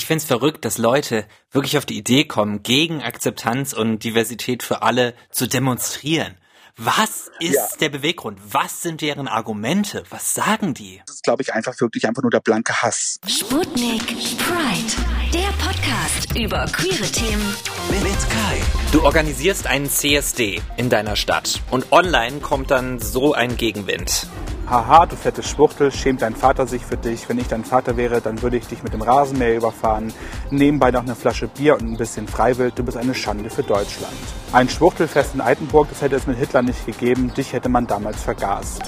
Ich find's verrückt, dass Leute wirklich auf die Idee kommen, gegen Akzeptanz und Diversität für alle zu demonstrieren. Was ist ja. der Beweggrund? Was sind deren Argumente? Was sagen die? Das ist, glaube ich, einfach wirklich einfach nur der blanke Hass. Sputnik Pride, der Podcast über queere Themen mit Kai. Du organisierst einen CSD in deiner Stadt und online kommt dann so ein Gegenwind. Haha, du fette Schwuchtel, schämt dein Vater sich für dich. Wenn ich dein Vater wäre, dann würde ich dich mit dem Rasenmäher überfahren. Nebenbei noch eine Flasche Bier und ein bisschen Freiwild. Du bist eine Schande für Deutschland. Ein Schwuchtelfest in Altenburg, das hätte es mit Hitler nicht gegeben. Dich hätte man damals vergast.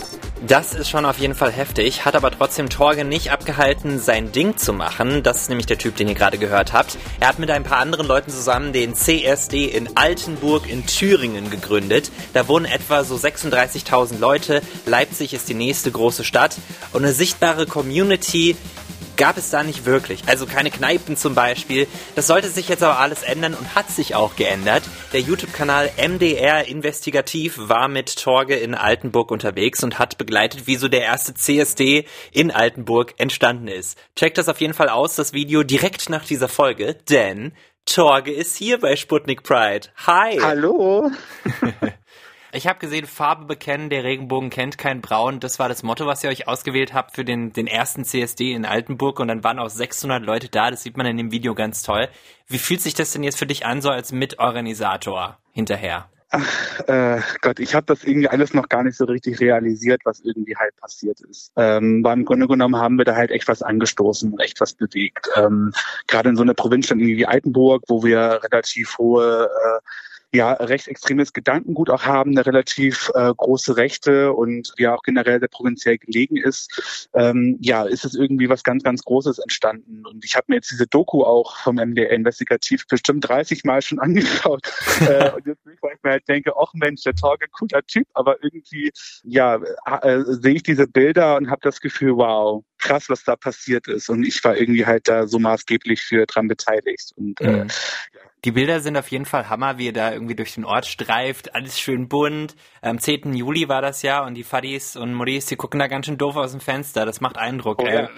Das ist schon auf jeden Fall heftig, hat aber trotzdem Torge nicht abgehalten, sein Ding zu machen. Das ist nämlich der Typ, den ihr gerade gehört habt. Er hat mit ein paar anderen Leuten zusammen den CSD in Altenburg in Thüringen gegründet. Da wohnen etwa so 36.000 Leute. Leipzig ist die nächste große Stadt und eine sichtbare Community, gab es da nicht wirklich. Also keine Kneipen zum Beispiel. Das sollte sich jetzt aber alles ändern und hat sich auch geändert. Der YouTube-Kanal MDR Investigativ war mit Torge in Altenburg unterwegs und hat begleitet, wie so der erste CSD in Altenburg entstanden ist. Checkt das auf jeden Fall aus, das Video direkt nach dieser Folge, denn Torge ist hier bei Sputnik Pride. Hi! Hallo! Ich habe gesehen, Farbe bekennen, der Regenbogen kennt kein Braun. Das war das Motto, was ihr euch ausgewählt habt für den, den ersten CSD in Altenburg. Und dann waren auch 600 Leute da. Das sieht man in dem Video ganz toll. Wie fühlt sich das denn jetzt für dich an, so als Mitorganisator hinterher? Ach äh, Gott, ich habe das irgendwie alles noch gar nicht so richtig realisiert, was irgendwie halt passiert ist. Ähm, beim Grunde genommen haben wir da halt echt was angestoßen und echt was bewegt. Ähm, Gerade in so einer Provinzstadt wie Altenburg, wo wir relativ hohe äh, ja rechtsextremes Gedankengut auch haben, eine relativ äh, große Rechte und ja auch generell sehr provinziell gelegen ist, ähm, ja, ist es irgendwie was ganz, ganz Großes entstanden. Und ich habe mir jetzt diese Doku auch vom MDR Investigativ bestimmt 30 Mal schon angeschaut. äh, und jetzt nicht, weil ich mir halt denke, ach Mensch, der Torge, cooler Typ, aber irgendwie, ja, äh, sehe ich diese Bilder und habe das Gefühl, wow, krass, was da passiert ist. Und ich war irgendwie halt da so maßgeblich für dran beteiligt. Und äh, mhm. ja, die Bilder sind auf jeden Fall Hammer, wie ihr da irgendwie durch den Ort streift. Alles schön bunt. Am 10. Juli war das ja und die Fadis und Maurice, die gucken da ganz schön doof aus dem Fenster. Das macht Eindruck. Oh, ja.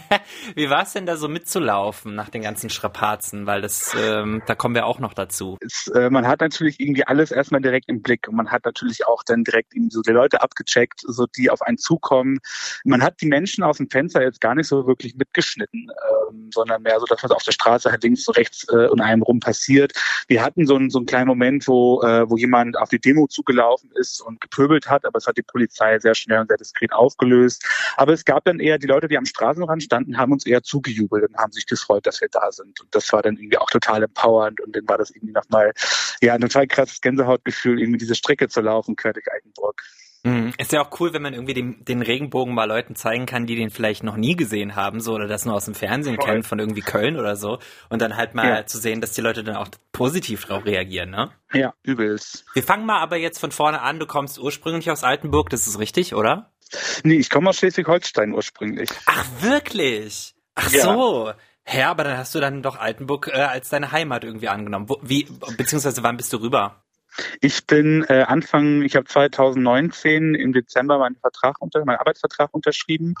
wie war es denn da so mitzulaufen nach den ganzen Strapazen? Weil das, ähm, da kommen wir auch noch dazu. Es, äh, man hat natürlich irgendwie alles erstmal direkt im Blick und man hat natürlich auch dann direkt irgendwie so die Leute abgecheckt, so die auf einen zukommen. Man hat die Menschen aus dem Fenster jetzt gar nicht so wirklich mitgeschnitten, ähm, sondern mehr so, dass was auf der Straße halt links, so rechts äh, und einem rum passiert passiert. Wir hatten so einen, so einen kleinen Moment, wo, äh, wo jemand auf die Demo zugelaufen ist und gepöbelt hat, aber es hat die Polizei sehr schnell und sehr diskret aufgelöst. Aber es gab dann eher die Leute, die am Straßenrand standen, haben uns eher zugejubelt und haben sich gefreut, dass wir da sind. Und das war dann irgendwie auch total empowernd und dann war das irgendwie nochmal, ja, ein total krasses Gänsehautgefühl, irgendwie diese Strecke zu laufen, Kördig Eigenburg. Mhm. Ist ja auch cool, wenn man irgendwie den, den, Regenbogen mal Leuten zeigen kann, die den vielleicht noch nie gesehen haben, so oder das nur aus dem Fernsehen Voll. kennen von irgendwie Köln oder so. Und dann halt mal ja. zu sehen, dass die Leute dann auch positiv drauf reagieren, ne? Ja, übelst. Wir fangen mal aber jetzt von vorne an. Du kommst ursprünglich aus Altenburg, das ist richtig, oder? Nee, ich komme aus Schleswig-Holstein ursprünglich. Ach, wirklich? Ach ja. so. Ja, aber dann hast du dann doch Altenburg äh, als deine Heimat irgendwie angenommen. Wo, wie, beziehungsweise wann bist du rüber? Ich bin äh, Anfang, ich habe 2019 im Dezember meinen Vertrag unter, meinen Arbeitsvertrag unterschrieben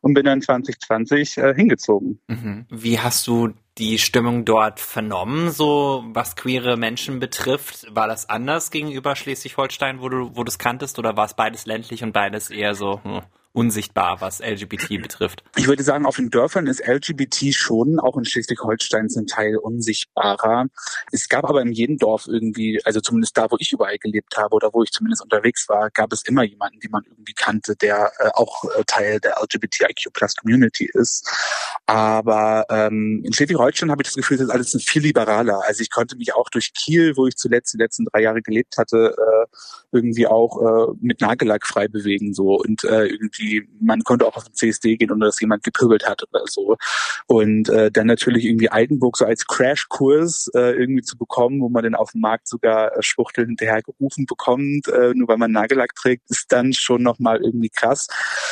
und bin dann 2020 äh, hingezogen. Mhm. Wie hast du die Stimmung dort vernommen, so was queere Menschen betrifft? War das anders gegenüber Schleswig-Holstein, wo du, wo du es kanntest, oder war es beides ländlich und beides eher so? Hm? Unsichtbar, was LGBT betrifft. Ich würde sagen, auf den Dörfern ist LGBT schon, auch in Schleswig-Holstein zum Teil unsichtbarer. Es gab aber in jedem Dorf irgendwie, also zumindest da, wo ich überall gelebt habe oder wo ich zumindest unterwegs war, gab es immer jemanden, den man irgendwie kannte, der äh, auch äh, Teil der LGBTIQ Plus Community ist. Aber ähm, in Schleswig-Holstein habe ich das Gefühl, das ist alles viel liberaler. Also ich konnte mich auch durch Kiel, wo ich zuletzt die letzten drei Jahre gelebt hatte, äh, irgendwie auch äh, mit Nagellack frei bewegen so und äh, irgendwie irgendwie, man konnte auch auf den CSD gehen, ohne dass jemand gepöbelt hat oder so. Und äh, dann natürlich irgendwie Altenburg so als Crashkurs äh, irgendwie zu bekommen, wo man dann auf dem Markt sogar äh, Schwuchtel hinterhergerufen bekommt, äh, nur weil man Nagellack trägt, ist dann schon nochmal irgendwie krass.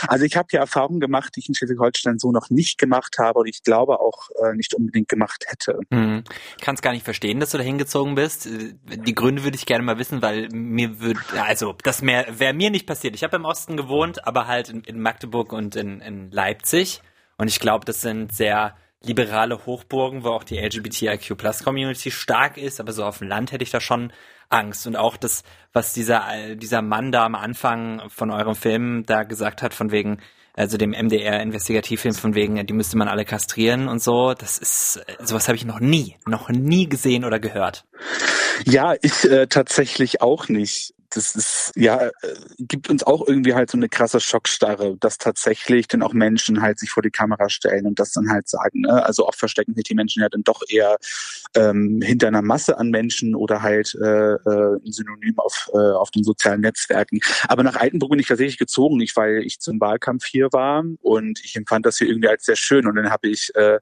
Also ich habe ja Erfahrungen gemacht, die ich in Schleswig-Holstein so noch nicht gemacht habe und ich glaube auch äh, nicht unbedingt gemacht hätte. Hm. Ich kann es gar nicht verstehen, dass du da hingezogen bist. Die Gründe würde ich gerne mal wissen, weil mir würde, also das wäre mir nicht passiert. Ich habe im Osten gewohnt, aber halt in, Magdeburg und in, in Leipzig. Und ich glaube, das sind sehr liberale Hochburgen, wo auch die LGBTIQ-Plus-Community stark ist, aber so auf dem Land hätte ich da schon Angst. Und auch das, was dieser, dieser Mann da am Anfang von eurem Film da gesagt hat, von wegen, also dem MDR-Investigativfilm von wegen, die müsste man alle kastrieren und so. Das ist, sowas habe ich noch nie, noch nie gesehen oder gehört. Ja, ich äh, tatsächlich auch nicht das ist, ja, äh, gibt uns auch irgendwie halt so eine krasse Schockstarre, dass tatsächlich dann auch Menschen halt sich vor die Kamera stellen und das dann halt sagen. Ne? Also oft verstecken sich die Menschen ja dann doch eher ähm, hinter einer Masse an Menschen oder halt äh, äh, ein Synonym auf, äh, auf den sozialen Netzwerken. Aber nach Altenburg bin ich tatsächlich gezogen, nicht weil ich zum Wahlkampf hier war und ich empfand das hier irgendwie als sehr schön und dann habe ich äh,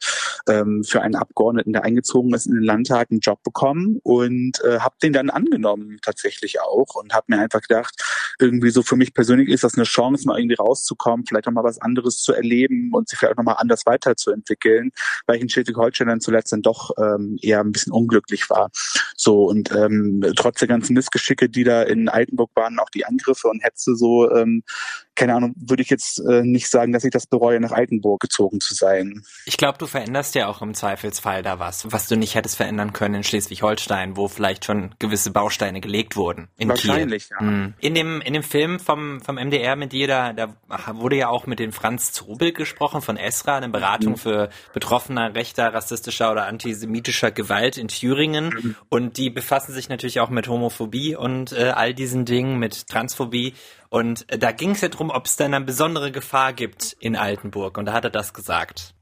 ähm, für einen Abgeordneten, der eingezogen ist in den Landtag, einen Job bekommen und äh, habe den dann angenommen tatsächlich auch und habe mir einfach gedacht, irgendwie so für mich persönlich ist das eine Chance, mal irgendwie rauszukommen, vielleicht auch mal was anderes zu erleben und sich vielleicht nochmal anders weiterzuentwickeln, weil ich in Schleswig-Holstein dann zuletzt dann doch ähm, eher ein bisschen unglücklich war. So und ähm, trotz der ganzen Missgeschicke, die da in Altenburg waren, auch die Angriffe und Hetze so, ähm, keine Ahnung, würde ich jetzt äh, nicht sagen, dass ich das bereue, nach Altenburg gezogen zu sein. Ich glaube, du veränderst ja auch im Zweifelsfall da was, was du nicht hättest verändern können in Schleswig-Holstein, wo vielleicht schon gewisse Bausteine gelegt wurden. In Wahrscheinlich, Kiel. ja. Mhm. In dem, in dem Film vom, vom MDR mit dir, da, da wurde ja auch mit dem Franz Zobel gesprochen von Esra, eine Beratung mhm. für Betroffene rechter, rassistischer oder antisemitischer Gewalt in Thüringen. Mhm. Und die befassen sich natürlich auch mit Homophobie und äh, all diesen Dingen, mit Transphobie. Und da ging es ja darum, ob es denn eine besondere Gefahr gibt in Altenburg. Und da hat er das gesagt.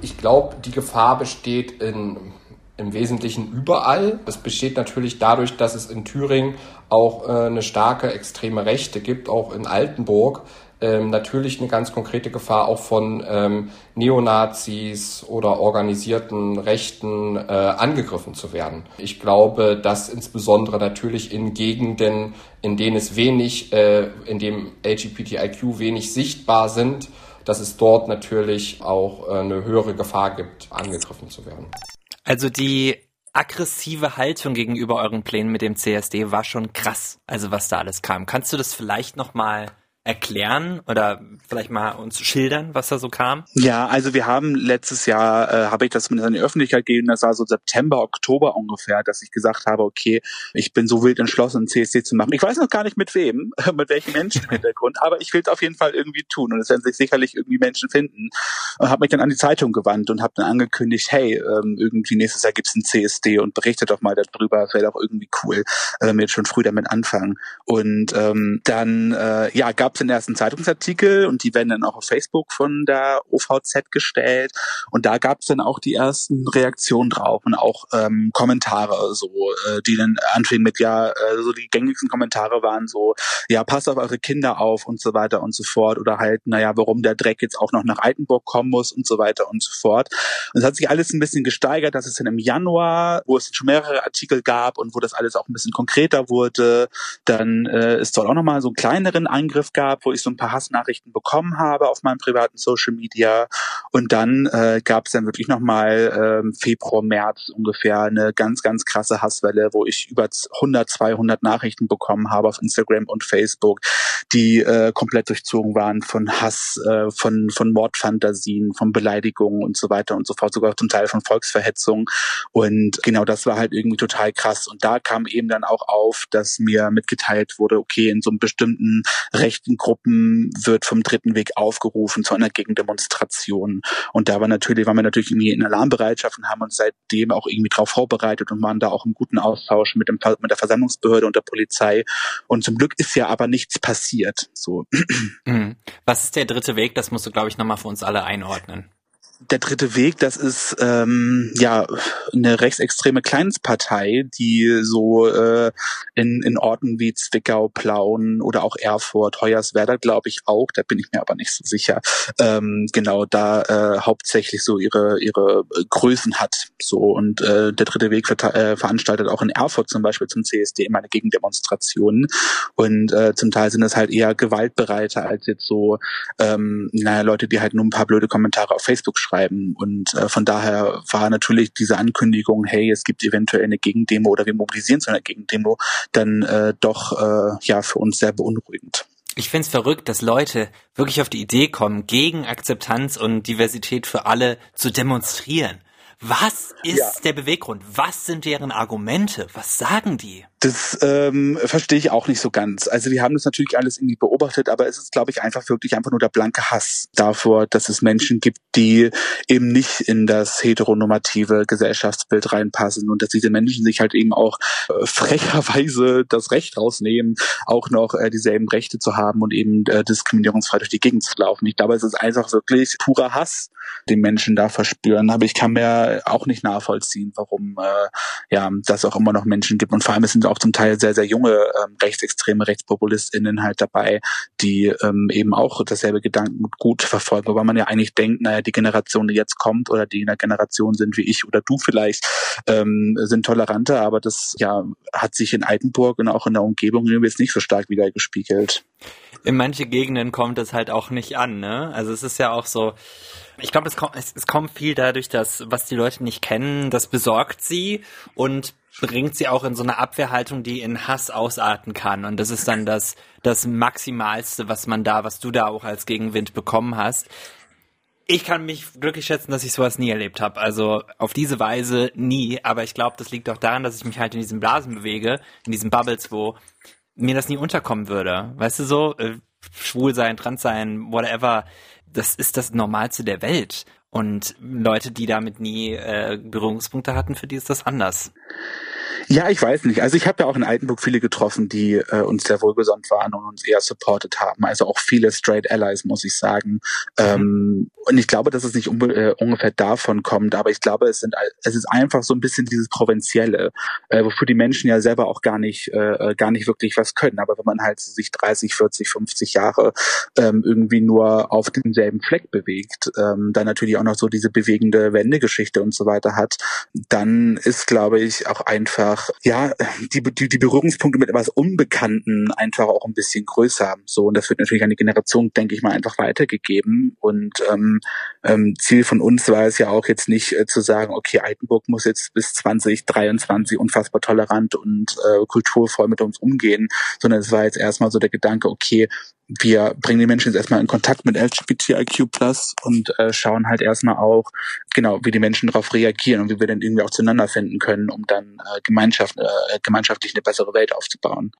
Ich glaube, die Gefahr besteht in, im Wesentlichen überall. Es besteht natürlich dadurch, dass es in Thüringen auch äh, eine starke extreme Rechte gibt, auch in Altenburg ähm, natürlich eine ganz konkrete Gefahr auch von ähm, Neonazis oder organisierten Rechten äh, angegriffen zu werden. Ich glaube, dass insbesondere natürlich in Gegenden, in denen es wenig, äh, in dem LGBTIQ wenig sichtbar sind, dass es dort natürlich auch äh, eine höhere Gefahr gibt, angegriffen zu werden. Also die aggressive Haltung gegenüber euren Plänen mit dem CSD war schon krass, also was da alles kam. Kannst du das vielleicht noch mal erklären oder vielleicht mal uns schildern, was da so kam? Ja, also wir haben letztes Jahr, äh, habe ich das mit in die Öffentlichkeit gegeben, das war so September, Oktober ungefähr, dass ich gesagt habe, okay, ich bin so wild entschlossen, ein CSD zu machen. Ich weiß noch gar nicht mit wem, mit welchen Menschen im Hintergrund, aber ich will es auf jeden Fall irgendwie tun und es werden sich sicherlich irgendwie Menschen finden. Und habe mich dann an die Zeitung gewandt und habe dann angekündigt, hey, ähm, irgendwie nächstes Jahr gibt's ein CSD und berichtet doch mal darüber, es wäre doch irgendwie cool, äh, wir jetzt schon früh damit anfangen. Und ähm, dann äh, ja, gab gab es den ersten Zeitungsartikel und die werden dann auch auf Facebook von der OVZ gestellt. Und da gab es dann auch die ersten Reaktionen drauf und auch ähm, Kommentare, so, äh, die dann anfingen mit, ja, äh, so die gängigsten Kommentare waren so, ja, passt auf eure Kinder auf und so weiter und so fort. Oder halt, naja, warum der Dreck jetzt auch noch nach Altenburg kommen muss und so weiter und so fort. Und es hat sich alles ein bisschen gesteigert, dass es dann im Januar, wo es schon mehrere Artikel gab und wo das alles auch ein bisschen konkreter wurde, dann äh, ist dort auch nochmal so einen kleineren Eingriff gab gab, wo ich so ein paar Hassnachrichten bekommen habe auf meinem privaten Social Media. Und dann äh, gab es dann wirklich nochmal ähm, Februar, März ungefähr eine ganz, ganz krasse Hasswelle, wo ich über 100, 200 Nachrichten bekommen habe auf Instagram und Facebook, die äh, komplett durchzogen waren von Hass, äh, von, von Mordfantasien, von Beleidigungen und so weiter und so fort, sogar zum Teil von Volksverhetzung. Und genau das war halt irgendwie total krass. Und da kam eben dann auch auf, dass mir mitgeteilt wurde, okay, in so einem bestimmten rechten Gruppen wird vom Dritten Weg aufgerufen zu einer Gegendemonstration. Und da war natürlich, waren wir natürlich irgendwie in Alarmbereitschaft und haben uns seitdem auch irgendwie darauf vorbereitet und waren da auch im guten Austausch mit, dem, mit der Versammlungsbehörde und der Polizei. Und zum Glück ist ja aber nichts passiert. So. Mhm. Was ist der dritte Weg? Das musst du, glaube ich, nochmal für uns alle einordnen der dritte Weg, das ist ähm, ja eine rechtsextreme Kleinstpartei, die so äh, in, in Orten wie Zwickau, Plauen oder auch Erfurt, Hoyerswerda, glaube ich auch, da bin ich mir aber nicht so sicher, ähm, genau da äh, hauptsächlich so ihre ihre Größen hat. So und äh, der dritte Weg ver äh, veranstaltet auch in Erfurt zum Beispiel zum CSD immer eine Gegendemonstrationen und äh, zum Teil sind das halt eher gewaltbereiter als jetzt so ähm, naja, Leute, die halt nur ein paar blöde Kommentare auf Facebook schreiben. Und äh, von daher war natürlich diese Ankündigung, hey, es gibt eventuell eine Gegendemo oder wir mobilisieren zu einer Gegendemo, dann äh, doch äh, ja für uns sehr beunruhigend. Ich find's verrückt, dass Leute wirklich auf die Idee kommen, gegen Akzeptanz und Diversität für alle zu demonstrieren. Was ist ja. der Beweggrund? Was sind deren Argumente? Was sagen die? Das ähm, verstehe ich auch nicht so ganz. Also wir haben das natürlich alles irgendwie beobachtet, aber es ist, glaube ich, einfach wirklich einfach nur der blanke Hass davor, dass es Menschen gibt, die eben nicht in das heteronormative Gesellschaftsbild reinpassen und dass diese Menschen sich halt eben auch äh, frecherweise das Recht rausnehmen, auch noch äh, dieselben Rechte zu haben und eben äh, diskriminierungsfrei durch die Gegend zu laufen. Ich glaube, es ist einfach wirklich purer Hass, den Menschen da verspüren. Aber ich kann mir auch nicht nachvollziehen, warum äh, ja das auch immer noch Menschen gibt. Und vor allem sind auch zum Teil sehr, sehr junge ähm, rechtsextreme RechtspopulistInnen halt dabei, die ähm, eben auch dasselbe Gedankengut gut verfolgen, wobei man ja eigentlich denkt, naja, die Generation, die jetzt kommt oder die in der Generation sind wie ich oder du vielleicht, ähm, sind toleranter, aber das ja hat sich in Altenburg und auch in der Umgebung jetzt nicht so stark wiedergespiegelt. In manche Gegenden kommt es halt auch nicht an, ne? Also es ist ja auch so, ich glaube, es kommt, es, es kommt viel dadurch, dass was die Leute nicht kennen, das besorgt sie und bringt sie auch in so eine Abwehrhaltung, die in Hass ausarten kann. Und das ist dann das, das Maximalste, was man da, was du da auch als Gegenwind bekommen hast. Ich kann mich glücklich schätzen, dass ich sowas nie erlebt habe. Also auf diese Weise nie. Aber ich glaube, das liegt auch daran, dass ich mich halt in diesen Blasen bewege, in diesen Bubbles, wo mir das nie unterkommen würde. Weißt du so, äh, schwul sein, trans sein, whatever, das ist das Normalste der Welt. Und Leute, die damit nie äh, Berührungspunkte hatten, für die ist das anders. Ja, ich weiß nicht. Also ich habe ja auch in Altenburg viele getroffen, die äh, uns sehr wohlgesonnen waren und uns eher supported haben. Also auch viele Straight Allies, muss ich sagen. Mhm. Ähm, und ich glaube, dass es nicht äh, ungefähr davon kommt, aber ich glaube, es sind es ist einfach so ein bisschen dieses Provinzielle, äh, wofür die Menschen ja selber auch gar nicht äh, äh gar nicht wirklich was können. Aber wenn man halt sich 30, 40, 50 Jahre ähm, irgendwie nur auf demselben Fleck bewegt, ähm, dann natürlich auch noch so diese bewegende Wendegeschichte und so weiter hat, dann ist, glaube ich, auch einfach ja die, die, die Berührungspunkte mit etwas Unbekannten einfach auch ein bisschen größer. So und das wird natürlich an die Generation, denke ich mal, einfach weitergegeben und ähm, ähm, Ziel von uns war es ja auch jetzt nicht äh, zu sagen, okay, Altenburg muss jetzt bis 2023 unfassbar tolerant und äh, kulturvoll mit uns umgehen, sondern es war jetzt erstmal so der Gedanke, okay, wir bringen die Menschen jetzt erstmal in Kontakt mit LGBTIQ Plus und äh, schauen halt erstmal auch, genau, wie die Menschen darauf reagieren und wie wir dann irgendwie auch zueinander finden können, um dann äh, Gemeinschaft, äh, gemeinschaftlich eine bessere Welt aufzubauen.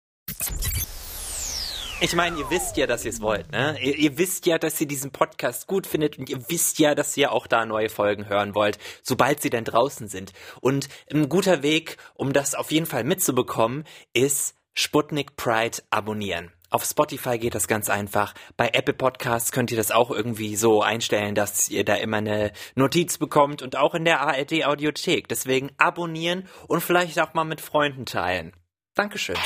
Ich meine, ihr wisst ja, dass ihr es wollt, ne? Ihr, ihr, wisst ja, dass ihr diesen Podcast gut findet und ihr wisst ja, dass ihr auch da neue Folgen hören wollt, sobald sie denn draußen sind. Und ein guter Weg, um das auf jeden Fall mitzubekommen, ist Sputnik Pride abonnieren. Auf Spotify geht das ganz einfach. Bei Apple Podcasts könnt ihr das auch irgendwie so einstellen, dass ihr da immer eine Notiz bekommt und auch in der ARD Audiothek. Deswegen abonnieren und vielleicht auch mal mit Freunden teilen. Dankeschön.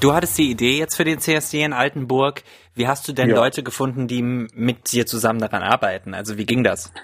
Du hattest die Idee jetzt für den CSD in Altenburg. Wie hast du denn ja. Leute gefunden, die mit dir zusammen daran arbeiten? Also wie ging das?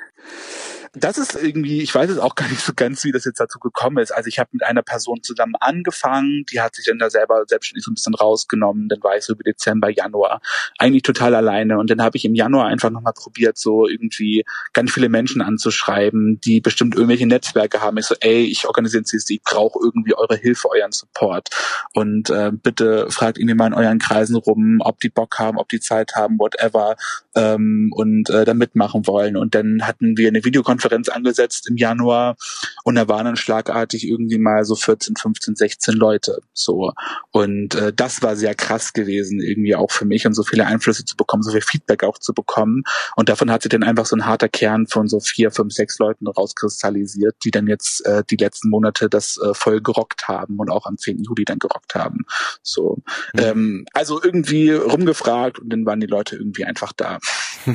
Das ist irgendwie, ich weiß es auch gar nicht so ganz, wie das jetzt dazu gekommen ist. Also ich habe mit einer Person zusammen angefangen, die hat sich dann da selber selbstständig so ein bisschen rausgenommen. Dann war ich so über Dezember, Januar eigentlich total alleine. Und dann habe ich im Januar einfach nochmal probiert, so irgendwie ganz viele Menschen anzuschreiben, die bestimmt irgendwelche Netzwerke haben. Ich so, ey, ich organisiere CSD, ich brauche irgendwie eure Hilfe, euren Support. Und äh, bitte fragt irgendwie mal in euren Kreisen rum, ob die Bock haben, ob die Zeit haben, whatever, ähm, und äh, da mitmachen wollen. Und dann hatten wir eine Videokonferenz Konferenz angesetzt im Januar und da waren dann schlagartig irgendwie mal so 14, 15, 16 Leute. So. Und äh, das war sehr krass gewesen, irgendwie auch für mich und so viele Einflüsse zu bekommen, so viel Feedback auch zu bekommen. Und davon hat sich dann einfach so ein harter Kern von so vier, fünf, sechs Leuten rauskristallisiert, die dann jetzt äh, die letzten Monate das äh, voll gerockt haben und auch am 10. Juli dann gerockt haben. So. Mhm. Ähm, also irgendwie rumgefragt und dann waren die Leute irgendwie einfach da.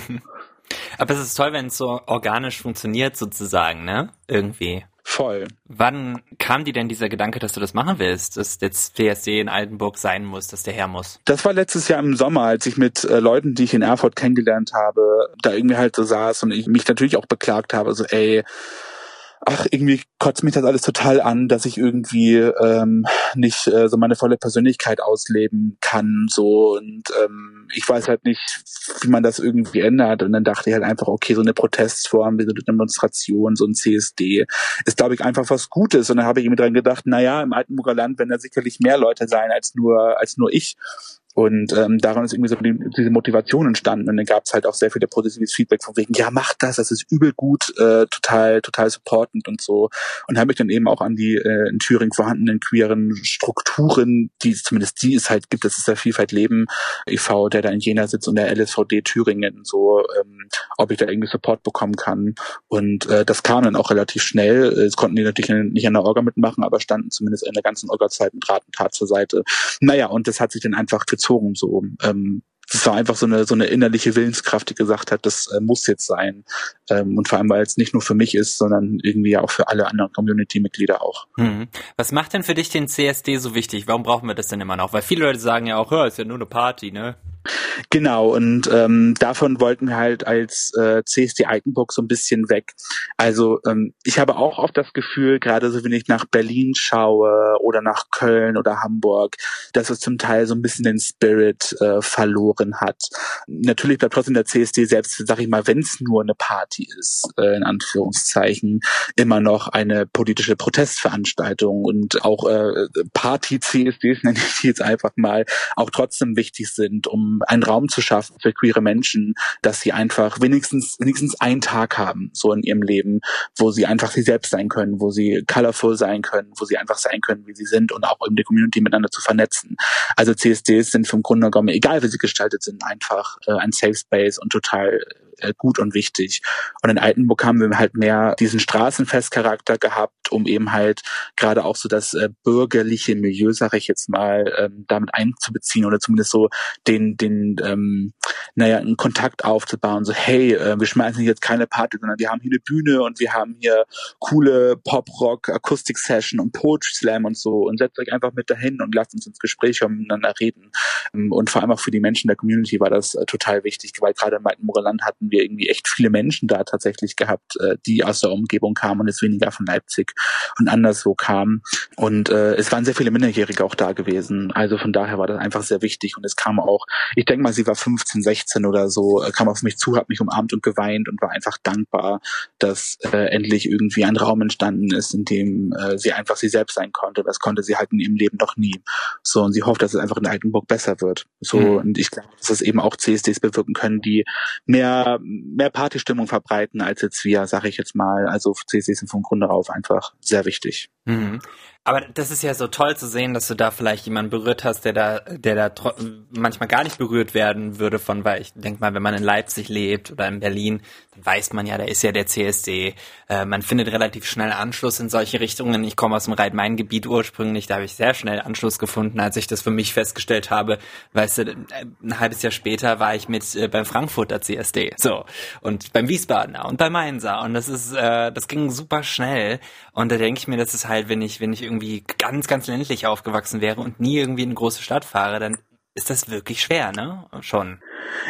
Aber es ist toll, wenn es so organisch funktioniert, sozusagen, ne? Irgendwie. Voll. Wann kam dir denn dieser Gedanke, dass du das machen willst, dass jetzt CSD in Altenburg sein muss, dass der her muss? Das war letztes Jahr im Sommer, als ich mit äh, Leuten, die ich in Erfurt kennengelernt habe, da irgendwie halt so saß und ich mich natürlich auch beklagt habe, so ey, ach, irgendwie kotzt mich das alles total an, dass ich irgendwie ähm, nicht äh, so meine volle Persönlichkeit ausleben kann. So und ähm, ich weiß halt nicht, wie man das irgendwie ändert. Und dann dachte ich halt einfach, okay, so eine Protestform, wie so eine Demonstration, so ein CSD, ist, glaube ich, einfach was Gutes. Und dann habe ich mir dran gedacht, naja, im Altenburger Land werden da sicherlich mehr Leute sein als nur, als nur ich. Und ähm, daran ist irgendwie so die, diese Motivation entstanden. Und dann gab es halt auch sehr viel positives Feedback von wegen, ja, mach das, das ist übel gut, äh, total, total supportend und so. Und habe mich dann eben auch an die äh, in Thüringen vorhandenen queeren Strukturen, die zumindest die es halt gibt, das ist der Vielfalt Leben e.V., der da in Jena sitzt und der LSVD Thüringen, so, ähm, ob ich da irgendwie Support bekommen kann. Und äh, das kam dann auch relativ schnell. Es konnten die natürlich nicht an der Orga mitmachen, aber standen zumindest in der ganzen Orga-Zeit mit Rat und Tat zur Seite. Naja, und das hat sich dann einfach gezogen so. Ähm, das war einfach so eine so eine innerliche Willenskraft, die gesagt hat, das äh, muss jetzt sein. Ähm, und vor allem, weil es nicht nur für mich ist, sondern irgendwie auch für alle anderen Community-Mitglieder auch. Hm. Was macht denn für dich den CSD so wichtig? Warum brauchen wir das denn immer noch? Weil viele Leute sagen ja auch, hör, ist ja nur eine Party, ne? Genau, und ähm, davon wollten wir halt als äh, CSD Altenburg so ein bisschen weg. Also ähm, ich habe auch oft das Gefühl, gerade so wenn ich nach Berlin schaue oder nach Köln oder Hamburg, dass es zum Teil so ein bisschen den Spirit äh, verloren hat. Natürlich bleibt trotzdem der CSD selbst, sag ich mal, wenn es nur eine Party ist, äh, in Anführungszeichen, immer noch eine politische Protestveranstaltung und auch äh, Party-CSDs, nenne ich die jetzt einfach mal, auch trotzdem wichtig sind, um einen Raum zu schaffen für queere Menschen, dass sie einfach wenigstens, wenigstens einen Tag haben, so in ihrem Leben, wo sie einfach sie selbst sein können, wo sie colorful sein können, wo sie einfach sein können, wie sie sind und auch in der Community miteinander zu vernetzen. Also CSDs sind vom Grunde genommen, egal wie sie gestaltet sind, einfach äh, ein Safe Space und total äh, gut und wichtig. Und in Altenburg haben wir halt mehr diesen Straßenfestcharakter gehabt, um eben halt gerade auch so das äh, bürgerliche Milieu, sage ich jetzt mal, ähm, damit einzubeziehen oder zumindest so den, den, ähm, naja, einen Kontakt aufzubauen. So, hey, äh, wir schmeißen jetzt keine Party, sondern wir haben hier eine Bühne und wir haben hier coole Pop-Rock, Akustik-Session und Poetry Slam und so und setzt euch einfach mit dahin und lasst uns ins Gespräch miteinander reden. Ähm, und vor allem auch für die Menschen der Community war das äh, total wichtig, weil gerade im Altenburger Land hatten hatten wir irgendwie echt viele Menschen da tatsächlich gehabt, äh, die aus der Umgebung kamen und jetzt weniger von Leipzig und anderswo kamen. Und äh, es waren sehr viele Minderjährige auch da gewesen. Also von daher war das einfach sehr wichtig. Und es kam auch, ich denke mal, sie war 15, 16 oder so, äh, kam auf mich zu, hat mich umarmt und geweint und war einfach dankbar, dass äh, endlich irgendwie ein Raum entstanden ist, in dem äh, sie einfach sie selbst sein konnte. Das konnte sie halt in ihrem Leben noch nie. So, und sie hofft, dass es einfach in Altenburg besser wird. So, mhm. und ich glaube, dass es eben auch CSDs bewirken können, die mehr mehr, Partystimmung verbreiten als jetzt wir, sage ich jetzt mal. Also CSD sind vom Grunde auf einfach sehr wichtig. Mhm. Aber das ist ja so toll zu sehen, dass du da vielleicht jemanden berührt hast, der da, der da manchmal gar nicht berührt werden würde von, weil ich denke mal, wenn man in Leipzig lebt oder in Berlin, dann weiß man ja, da ist ja der CSD. Äh, man findet relativ schnell Anschluss in solche Richtungen. Ich komme aus dem Rhein-Main-Gebiet ursprünglich, da habe ich sehr schnell Anschluss gefunden, als ich das für mich festgestellt habe. Weißt du, ein halbes Jahr später war ich mit äh, beim Frankfurter CSD, so und beim Wiesbadener und bei Mainzer und das ist, äh, das ging super schnell. Und da denke ich mir, das ist halt, wenn ich, wenn ich irgendwie ganz, ganz ländlich aufgewachsen wäre und nie irgendwie in eine große Stadt fahre, dann ist das wirklich schwer, ne? Schon.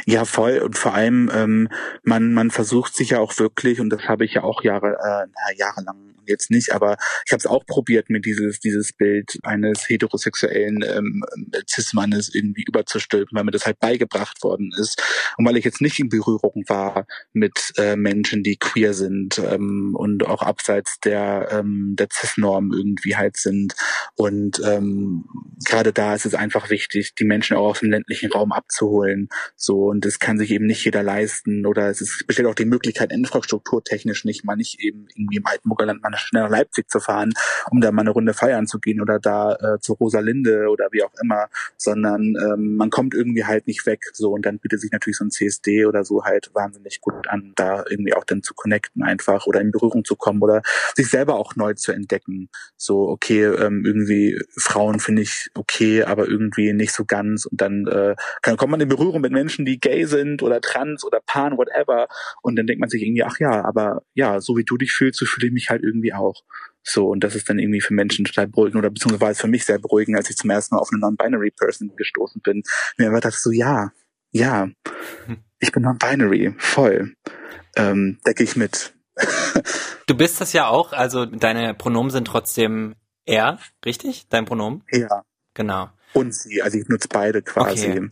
Ja, voll. Und vor allem, ähm, man, man versucht sich ja auch wirklich, und das habe ich ja auch Jahre, äh, jahrelang jetzt nicht, aber ich habe es auch probiert, mir dieses, dieses Bild eines heterosexuellen ähm, Cis-Mannes irgendwie überzustülpen, weil mir das halt beigebracht worden ist. Und weil ich jetzt nicht in Berührung war mit äh, Menschen, die queer sind ähm, und auch abseits der, ähm, der Cis-Norm irgendwie halt sind. Und ähm, gerade da ist es einfach wichtig, die Menschen auch aus dem ländlichen Raum abzuholen. So, und das kann sich eben nicht jeder leisten. Oder es ist, besteht auch die Möglichkeit, infrastrukturtechnisch nicht, mal nicht eben irgendwie im Altenburger Land mal schnell nach Leipzig zu fahren, um da mal eine Runde feiern zu gehen oder da äh, zu Rosalinde oder wie auch immer, sondern ähm, man kommt irgendwie halt nicht weg. So, und dann bietet sich natürlich so ein CSD oder so halt wahnsinnig gut an, da irgendwie auch dann zu connecten einfach oder in Berührung zu kommen oder sich selber auch neu zu entdecken. So, okay, ähm, irgendwie Frauen finde ich okay, aber irgendwie nicht so ganz. Und dann äh, kann, kommt man in Berührung mit Menschen, die gay sind oder trans oder pan, whatever. Und dann denkt man sich irgendwie, ach ja, aber ja, so wie du dich fühlst, so fühle ich mich halt irgendwie auch. So, und das ist dann irgendwie für Menschen total beruhigend oder beziehungsweise für mich sehr beruhigend, als ich zum ersten Mal auf eine Non-Binary Person gestoßen bin. Mir einfach dachte so, ja, ja, ich bin Non-Binary, voll. Ähm, decke ich mit. du bist das ja auch, also deine Pronomen sind trotzdem er, richtig? Dein Pronomen? Ja. Genau. Und sie, also ich nutze beide quasi. Okay.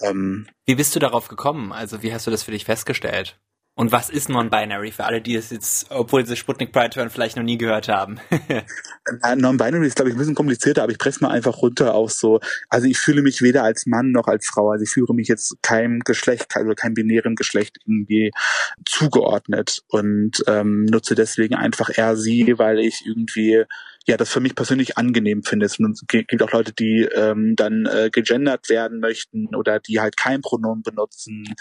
Ähm, wie bist du darauf gekommen? Also wie hast du das für dich festgestellt? Und was ist Non-Binary für alle, die es jetzt, obwohl sie Sputnik Pride hören, vielleicht noch nie gehört haben? Non-Binary ist, glaube ich, ein bisschen komplizierter, aber ich presse mal einfach runter auch so. Also ich fühle mich weder als Mann noch als Frau. Also ich fühle mich jetzt keinem Geschlecht, also keinem binären Geschlecht irgendwie zugeordnet und ähm, nutze deswegen einfach eher sie, weil ich irgendwie ja, das für mich persönlich angenehm finde. Es gibt auch Leute, die ähm, dann äh, gegendert werden möchten oder die halt kein Pronomen benutzen,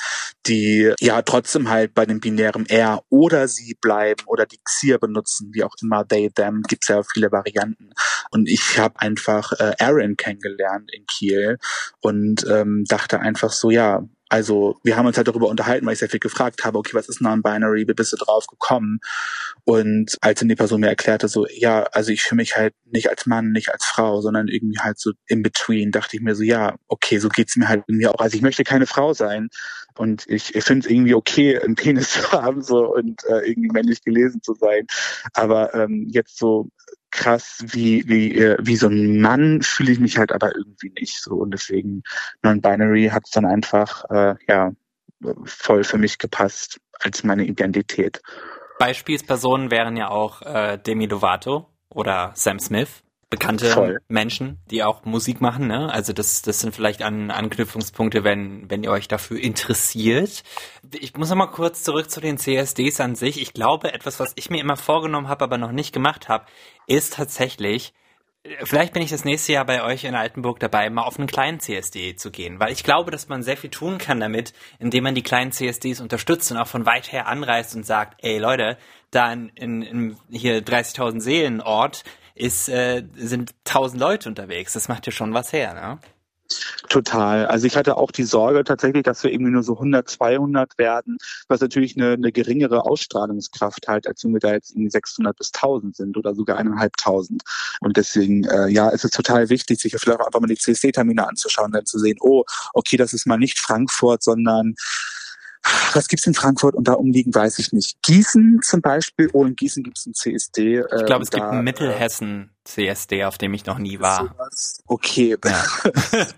die ja trotzdem halt bei dem binären er oder sie bleiben oder die Xir benutzen, wie auch immer, they, them, gibt's ja viele Varianten. Und ich habe einfach äh, Aaron kennengelernt in Kiel und ähm, dachte einfach so, ja, also wir haben uns halt darüber unterhalten, weil ich sehr viel gefragt habe, okay, was ist Non-Binary, wie bist du drauf gekommen? Und als dann die Person mir erklärte, so, ja, also ich fühle mich halt nicht als Mann, nicht als Frau, sondern irgendwie halt so in between, dachte ich mir so, ja, okay, so geht's mir halt irgendwie auch. Also ich möchte keine Frau sein. Und ich, ich finde es irgendwie okay, einen Penis zu haben so und äh, irgendwie männlich gelesen zu sein. Aber ähm, jetzt so krass wie wie äh, wie so ein Mann fühle ich mich halt aber irgendwie nicht so und deswegen non-binary hat es dann einfach äh, ja voll für mich gepasst als meine Identität. Beispielspersonen wären ja auch äh, Demi Lovato oder Sam Smith bekannte Voll. Menschen, die auch Musik machen. Ne? Also das, das sind vielleicht an, Anknüpfungspunkte, wenn, wenn ihr euch dafür interessiert. Ich muss noch mal kurz zurück zu den CSDs an sich. Ich glaube, etwas, was ich mir immer vorgenommen habe, aber noch nicht gemacht habe, ist tatsächlich, vielleicht bin ich das nächste Jahr bei euch in Altenburg dabei, mal auf einen kleinen CSD zu gehen, weil ich glaube, dass man sehr viel tun kann damit, indem man die kleinen CSDs unterstützt und auch von weit her anreist und sagt, ey Leute, da in, in, in hier 30.000 Seelen Ort, ist, äh, sind tausend Leute unterwegs. Das macht ja schon was her, ne? Total. Also ich hatte auch die Sorge tatsächlich, dass wir irgendwie nur so 100, 200 werden, was natürlich eine, eine geringere Ausstrahlungskraft halt, als wenn wir da jetzt irgendwie 600 bis 1000 sind oder sogar eineinhalbtausend. Und deswegen, äh, ja, ist es total wichtig, sich vielleicht auch einfach mal die CSD-Termine anzuschauen, dann zu sehen, oh, okay, das ist mal nicht Frankfurt, sondern was gibt's in Frankfurt und da umliegen, weiß ich nicht. Gießen zum Beispiel, oh, in Gießen gibt's ein CSD. Äh, ich glaube, es da, gibt Mittelhessen CSD, auf dem ich noch nie war. Okay. Ja.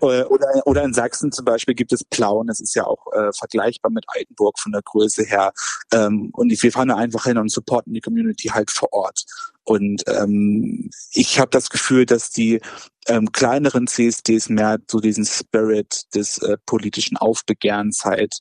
oder, oder in Sachsen zum Beispiel gibt es Plauen, das ist ja auch äh, vergleichbar mit Altenburg von der Größe her. Ähm, und wir fahren da einfach hin und supporten die Community halt vor Ort. Und ähm, ich habe das Gefühl, dass die ähm, kleineren CSDs mehr so diesen Spirit des äh, politischen Aufbegehrens halt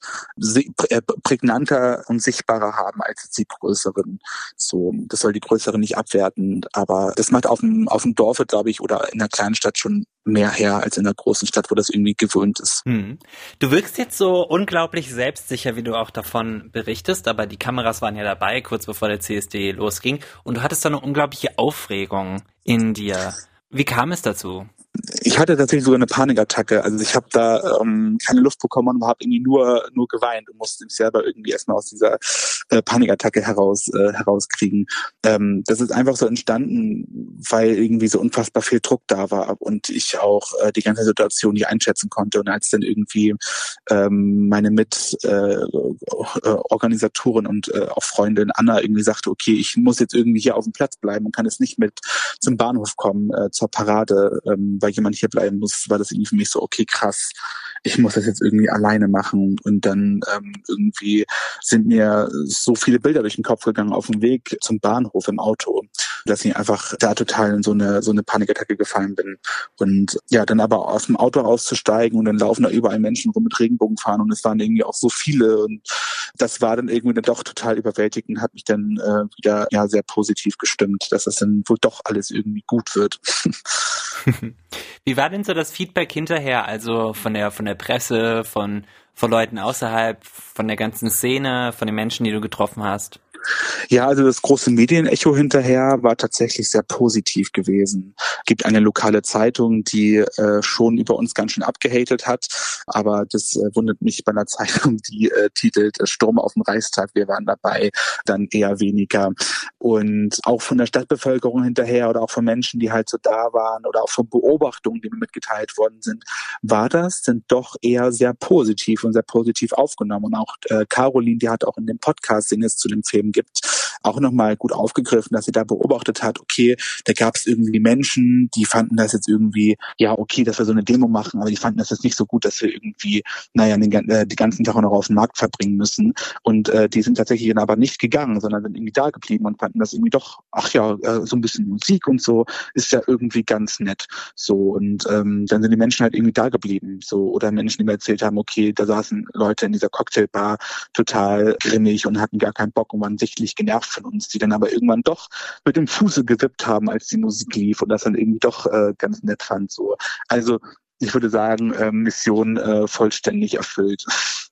äh, prägnanter und sichtbarer haben als die größeren. So, das soll die größeren nicht abwerten, aber das macht auf dem auf dem Dorf, glaube ich, oder in einer kleinen Stadt schon mehr her als in einer großen Stadt, wo das irgendwie gewöhnt ist. Hm. Du wirkst jetzt so unglaublich selbstsicher, wie du auch davon berichtest, aber die Kameras waren ja dabei, kurz bevor der CSD losging, und du hattest da eine unglaubliche Aufregung in dir. Wie kam es dazu? ich hatte tatsächlich sogar eine Panikattacke. Also ich habe da ähm, keine Luft bekommen und habe irgendwie nur nur geweint und musste mich selber irgendwie erstmal aus dieser äh, Panikattacke heraus äh, herauskriegen. Ähm, das ist einfach so entstanden, weil irgendwie so unfassbar viel Druck da war und ich auch äh, die ganze Situation nicht einschätzen konnte. Und als dann irgendwie ähm, meine Mitorganisatorin äh, und äh, auch Freundin Anna irgendwie sagte, okay, ich muss jetzt irgendwie hier auf dem Platz bleiben und kann jetzt nicht mit zum Bahnhof kommen äh, zur Parade, ähm, weil jemand hier bleiben muss, war das irgendwie für mich so, okay, krass, ich muss das jetzt irgendwie alleine machen. Und dann ähm, irgendwie sind mir so viele Bilder durch den Kopf gegangen auf dem Weg zum Bahnhof im Auto, dass ich einfach da total in so eine so eine Panikattacke gefallen bin. Und ja, dann aber aus dem Auto auszusteigen und dann laufen da überall Menschen rum mit Regenbogenfahren und es waren irgendwie auch so viele und das war dann irgendwie dann doch total überwältigend, hat mich dann äh, wieder ja sehr positiv gestimmt, dass das dann wohl doch alles irgendwie gut wird. Wie war denn so das Feedback hinterher, also von der von der Presse, von von Leuten außerhalb, von der ganzen Szene, von den Menschen, die du getroffen hast? Ja, also das große Medienecho hinterher war tatsächlich sehr positiv gewesen. Gibt eine lokale Zeitung, die äh, schon über uns ganz schön abgehatet hat, aber das äh, wundert mich bei einer Zeitung, die äh, titelt Sturm auf dem Reichstag, wir waren dabei, dann eher weniger. Und auch von der Stadtbevölkerung hinterher oder auch von Menschen, die halt so da waren oder auch von Beobachtungen, die mir mitgeteilt worden sind, war das dann doch eher sehr positiv und sehr positiv aufgenommen. Und auch äh, Caroline, die hat auch in dem Podcast, den es zu dem Film gibt, auch nochmal gut aufgegriffen, dass sie da beobachtet hat, okay, da gab es irgendwie Menschen, die fanden das jetzt irgendwie, ja, okay, dass wir so eine Demo machen, aber die fanden das jetzt nicht so gut, dass wir irgendwie, naja, den, äh, die ganzen Tag noch auf den Markt verbringen müssen. Und äh, die sind tatsächlich dann aber nicht gegangen, sondern sind irgendwie da geblieben und fanden das irgendwie doch, ach ja, äh, so ein bisschen Musik und so ist ja irgendwie ganz nett. So und ähm, dann sind die Menschen halt irgendwie da geblieben. So oder Menschen, die mir erzählt haben, okay, da saßen Leute in dieser Cocktailbar total grimmig und hatten gar keinen Bock und waren sichtlich genervt von uns, die dann aber irgendwann doch mit dem Fuße gewippt haben, als die Musik lief und das dann irgendwie doch äh, ganz nett fand. So also ich würde sagen, äh, Mission äh, vollständig erfüllt.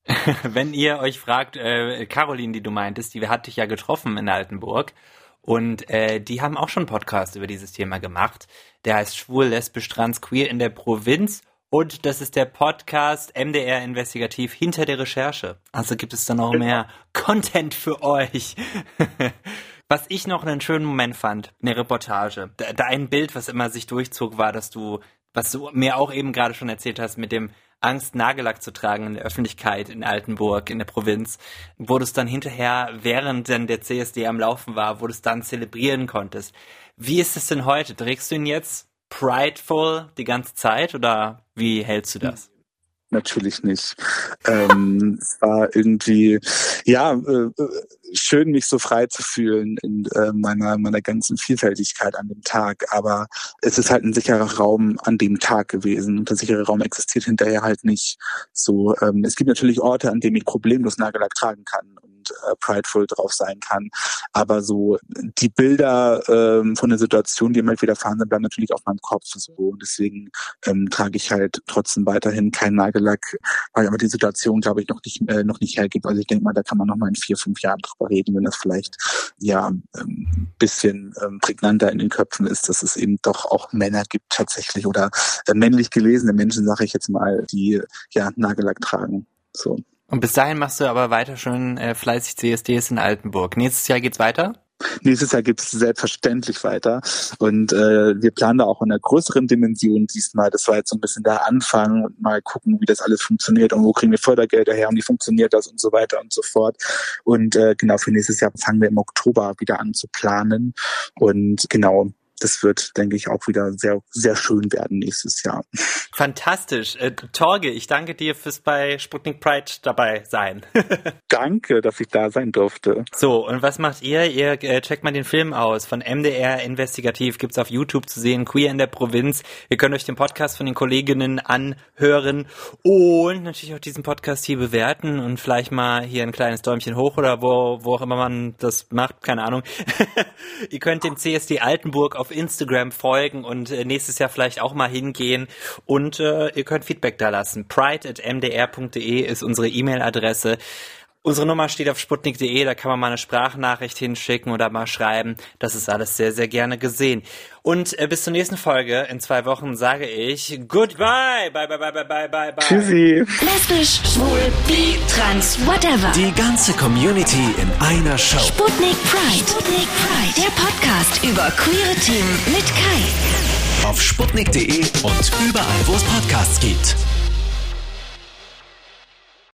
Wenn ihr euch fragt, äh, Caroline, die du meintest, die hat dich ja getroffen in Altenburg und äh, die haben auch schon einen Podcast über dieses Thema gemacht. Der heißt Schwul, Lesbisch, Trans, Queer in der Provinz. Und das ist der Podcast MDR Investigativ hinter der Recherche. Also gibt es da noch mehr Content für euch. was ich noch einen schönen Moment fand, eine Reportage. Da, da ein Bild, was immer sich durchzog, war, dass du, was du mir auch eben gerade schon erzählt hast, mit dem Angst, Nagellack zu tragen in der Öffentlichkeit in Altenburg, in der Provinz, wo du es dann hinterher, während dann der CSD am Laufen war, wo du es dann zelebrieren konntest. Wie ist es denn heute? Trägst du ihn jetzt prideful die ganze Zeit oder wie hältst du das? natürlich nicht. ähm, es war irgendwie, ja, äh, schön, mich so frei zu fühlen in äh, meiner, meiner ganzen Vielfältigkeit an dem Tag. Aber es ist halt ein sicherer Raum an dem Tag gewesen. Und der sichere Raum existiert hinterher halt nicht. So, ähm, es gibt natürlich Orte, an denen ich problemlos Nagellack tragen kann und äh, prideful drauf sein kann. Aber so die Bilder ähm, von der Situation, die mir halt widerfahren sind, bleiben natürlich auf meinem Kopf. So. Und deswegen ähm, trage ich halt trotzdem weiterhin keinen Nagellack, weil aber die Situation, glaube ich, noch nicht äh, noch nicht hergibt. Also ich denke mal, da kann man noch mal in vier, fünf Jahren drüber reden, wenn das vielleicht ja ähm, bisschen ähm, prägnanter in den Köpfen ist, dass es eben doch auch Männer gibt tatsächlich oder äh, männlich gelesene Menschen, sage ich jetzt mal, die ja Nagellack tragen. So. Und bis dahin machst du aber weiter schon äh, fleißig CSDs in Altenburg. Nächstes Jahr geht's weiter? Nächstes Jahr gibt es selbstverständlich weiter. Und äh, wir planen da auch in einer größeren Dimension diesmal. Das war jetzt so ein bisschen der Anfang und mal gucken, wie das alles funktioniert und wo kriegen wir Fördergelder her und wie funktioniert das und so weiter und so fort. Und äh, genau für nächstes Jahr fangen wir im Oktober wieder an zu planen. Und genau, das wird, denke ich, auch wieder sehr, sehr schön werden nächstes Jahr. Fantastisch. Äh, Torge, ich danke dir fürs bei Sputnik Pride dabei sein. danke, dass ich da sein durfte. So, und was macht ihr? Ihr äh, checkt mal den Film aus von MDR Investigativ, gibt's auf YouTube zu sehen, Queer in der Provinz. Ihr könnt euch den Podcast von den Kolleginnen anhören und natürlich auch diesen Podcast hier bewerten und vielleicht mal hier ein kleines Däumchen hoch oder wo, wo auch immer man das macht, keine Ahnung. ihr könnt dem CSD Altenburg auf Instagram folgen und äh, nächstes Jahr vielleicht auch mal hingehen. Und äh, ihr könnt Feedback da lassen. pride.mdr.de ist unsere E-Mail-Adresse. Unsere Nummer steht auf sputnik.de, da kann man mal eine Sprachnachricht hinschicken oder mal schreiben. Das ist alles sehr, sehr gerne gesehen. Und äh, bis zur nächsten Folge in zwei Wochen sage ich Goodbye. Bye, bye, bye, bye, bye, bye, bye. Tschüssi. Lesbisch, schwul, bi, trans, whatever. Die ganze Community in einer Show. Sputnik Pride. Sputnik Pride. Der Podcast über queere Themen mit Kai. Auf sputnik.de und überall, wo es Podcasts gibt.